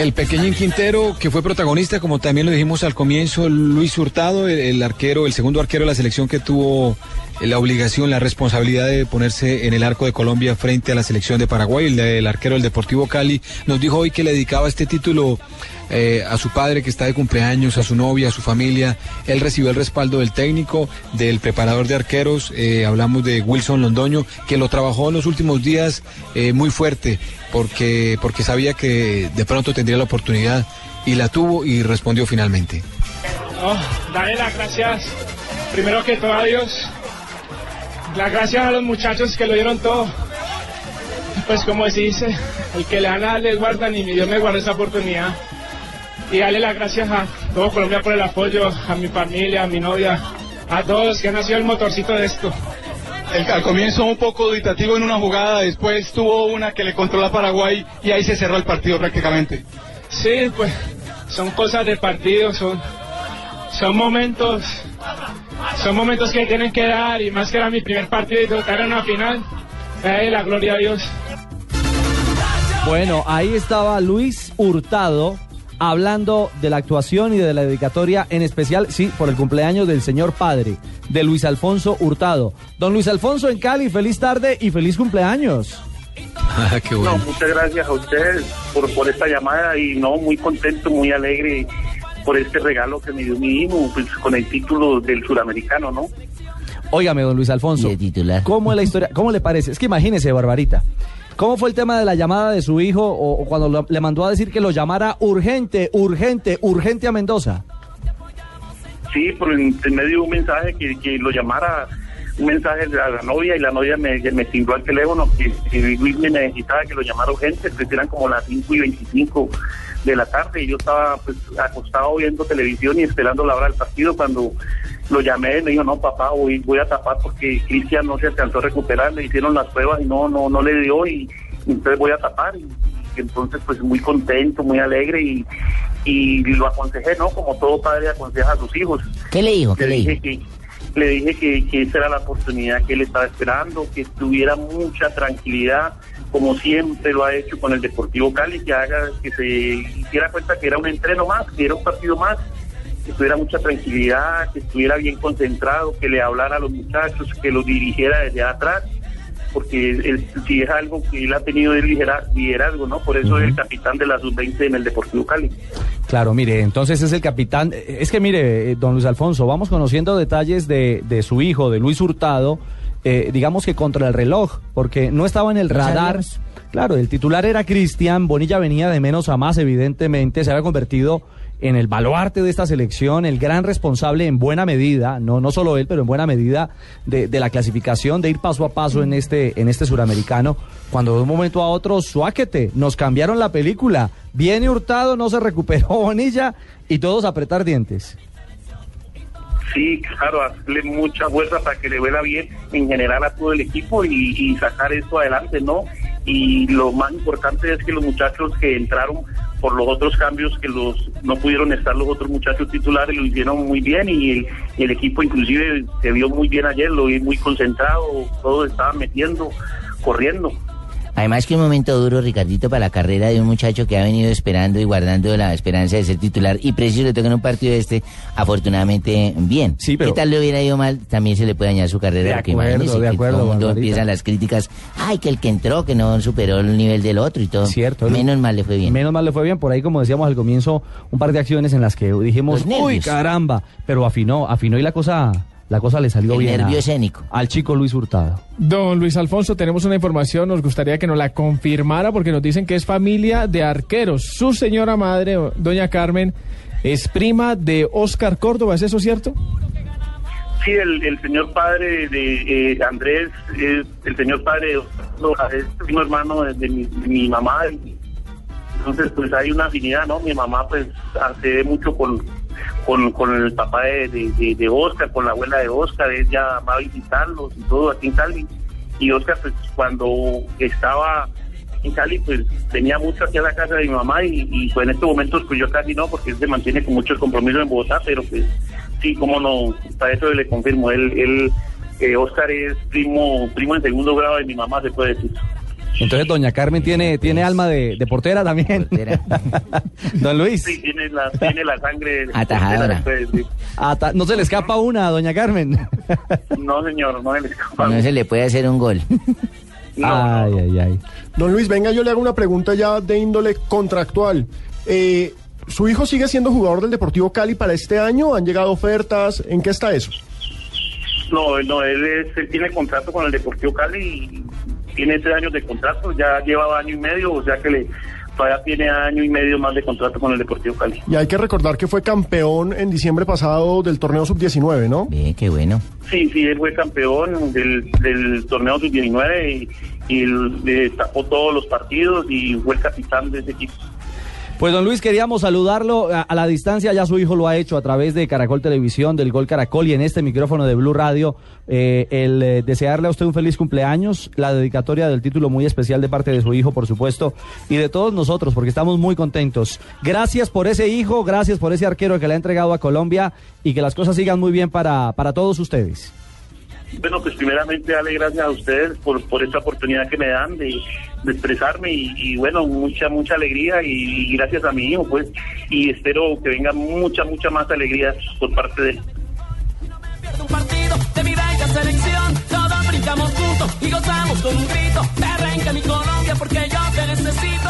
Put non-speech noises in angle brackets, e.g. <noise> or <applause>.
El pequeñín Quintero, que fue protagonista, como también lo dijimos al comienzo, Luis Hurtado, el, arquero, el segundo arquero de la selección que tuvo la obligación, la responsabilidad de ponerse en el arco de Colombia frente a la selección de Paraguay, el, arquero del Deportivo Cali, nos dijo hoy que le dedicaba este título eh, a su padre que está de cumpleaños, a su novia, a su familia. Él recibió el respaldo del técnico, del preparador de arqueros, eh, hablamos de Wilson Londoño, que lo trabajó en los últimos días eh, muy fuerte, porque, porque sabía que de pronto tendría la oportunidad y la tuvo y respondió finalmente. Oh, dale las gracias, primero que todo a Dios, las gracias a los muchachos que lo dieron todo. Pues como se dice, el que le da les guarda y mi Dios me guarda esa oportunidad y darle las gracias a todo Colombia por el apoyo, a mi familia, a mi novia, a todos que han sido el motorcito de esto. El, al comienzo un poco dubitativo en una jugada, después tuvo una que le controló a Paraguay y ahí se cerró el partido prácticamente. Sí, pues son cosas de partido, son, son momentos, son momentos que tienen que dar y más que era mi primer partido y tocar en una final, eh, la gloria a Dios. Bueno, ahí estaba Luis Hurtado hablando de la actuación y de la dedicatoria, en especial, sí, por el cumpleaños del señor padre, de Luis Alfonso Hurtado. Don Luis Alfonso en Cali, feliz tarde y feliz cumpleaños. Ah, qué bueno. muchas gracias a ustedes por, por esta llamada y no, muy contento, muy alegre por este regalo que me dio mi hijo, pues con el título del suramericano, ¿no? Óigame, don Luis Alfonso. ¿Cómo es la historia? ¿Cómo le parece? Es que imagínese, Barbarita. ¿Cómo fue el tema de la llamada de su hijo o, cuando le mandó a decir que lo llamara urgente, urgente, urgente a Mendoza? Sí, por en, medio de un mensaje que, lo llamara, un mensaje a la novia y la novia me, me timbró al teléfono que, Luis me necesitaba que lo llamara urgente, que eran como las 5 y 25 de la tarde y yo estaba pues acostado viendo televisión y esperando la hora del partido cuando lo llamé y me dijo, no papá, voy, voy a tapar porque Cristian no se alcanzó a recuperar, le hicieron las pruebas y no, no, no le dio y, entonces voy a tapar y, entonces pues muy contento, muy alegre y, y lo aconsejé, ¿no? Como todo padre aconseja a sus hijos. ¿Qué le dijo? le, dije que le dije que, que esa era la oportunidad que él estaba esperando, que tuviera mucha tranquilidad, como siempre lo ha hecho con el Deportivo Cali, que haga, que se diera cuenta que era un entreno más, que era un partido más, que tuviera mucha tranquilidad, que estuviera bien concentrado, que le hablara a los muchachos, que los dirigiera desde atrás, porque si es algo que él ha tenido de liderazgo, ¿no? Por eso es el capitán de la sub-20 en el Deportivo Cali. Claro, mire, entonces es el capitán. Es que mire, eh, don Luis Alfonso, vamos conociendo detalles de, de su hijo, de Luis Hurtado, eh, digamos que contra el reloj, porque no estaba en el radar. Claro, el titular era Cristian, Bonilla venía de menos a más, evidentemente, se había convertido en el baluarte de esta selección, el gran responsable en buena medida, no, no solo él, pero en buena medida de, la clasificación, de ir paso a paso en este, en este suramericano, cuando de un momento a otro, suáquete, nos cambiaron la película, viene hurtado, no se recuperó <laughs> Bonilla y todos apretar dientes. Sí, claro, hacerle mucha fuerza para que le vuela bien en general a todo el equipo y, y sacar esto adelante, ¿no? Y lo más importante es que los muchachos que entraron por los otros cambios que los no pudieron estar los otros muchachos titulares lo hicieron muy bien y el, equipo inclusive se vio muy bien ayer, lo vi muy concentrado, todos estaban metiendo, corriendo. Además que un momento duro, Ricardito, para la carrera de un muchacho que ha venido esperando y guardando la esperanza de ser titular y preciso le toca en un partido este, afortunadamente bien. Sí, pero... ¿Qué tal le hubiera ido mal? También se le puede dañar su carrera. De acuerdo, de acuerdo. Cuando empiezan las críticas, ay, que el que entró, que no superó el nivel del otro y todo. Cierto. Menos mal le fue bien. Menos mal le fue bien. Por ahí, como decíamos al comienzo, un par de acciones en las que dijimos, uy, caramba, pero afinó, afinó y la cosa la cosa le salió bien. Nervio escénico. Al chico Luis Hurtado. Don Luis Alfonso, tenemos una información, nos gustaría que nos la confirmara porque nos dicen que es familia de arqueros. Su señora madre, doña Carmen, es prima de Oscar Córdoba, ¿es eso cierto? Sí, el, señor padre de eh, Andrés, el señor padre de es primo hermano de, mi, mi, mamá. Entonces, pues hay una afinidad, ¿no? Mi mamá, pues, hace mucho con, con, con el papá de, de, Oscar, con la abuela de Oscar, ella va a visitarlos y todo aquí en Cali. Y Oscar, pues cuando estaba en Cali, pues tenía mucho aquí a la casa de mi mamá y, pues en estos momentos pues yo casi no, porque él se mantiene con muchos compromisos en Bogotá, pero pues sí, como no, para eso le confirmo, él, él eh, Oscar es primo, primo en segundo grado de mi mamá, se puede decir. Entonces doña Carmen tiene, tiene alma de, de portera también. Portera. <laughs> Don Luis, Sí, tiene la, tiene la sangre. Atajadora. pues, sí. ata- no se le escapa una doña Carmen. <laughs> No, señor, no se le escapa. No se le puede hacer un gol. No, no, ay, no. ay, ay. Don Luis, venga, yo le hago una pregunta ya de índole contractual. Eh, ¿Su hijo sigue siendo jugador del Deportivo Cali para este año? ¿Han llegado ofertas? ¿En qué está eso? No, no, él, es, él tiene contrato con el Deportivo Cali y tiene tres años de contrato, ya lleva año y medio, o sea que le todavía tiene año y medio más de contrato con el Deportivo Cali. Y hay que recordar que fue campeón en diciembre pasado del torneo sub-19, ¿no? Ve, qué bueno. Sí, sí, él fue campeón del, del torneo sub-19 y, y él destacó todos los partidos y fue el capitán de ese equipo. Pues don Luis, queríamos saludarlo a, la distancia, ya su hijo lo ha hecho a través de Caracol Televisión, del Gol Caracol y en este micrófono de Blue Radio, eh, el eh, desearle a usted un feliz cumpleaños, la dedicatoria del título muy especial de parte de su hijo, por supuesto, y de todos nosotros, porque estamos muy contentos. Gracias por ese hijo, gracias por ese arquero que le ha entregado a Colombia y que las cosas sigan muy bien para, para todos ustedes. Bueno, pues primeramente darle gracias a ustedes por, por esta oportunidad que me dan de, de expresarme y, y, bueno, mucha, mucha alegría y, y, gracias a mi hijo, pues, y espero que venga mucha, mucha más alegría por parte de él. No me pierdo un partido de mi bella selección, todos brincamos juntos y gozamos con un grito, arranca mi Colombia porque yo te necesito.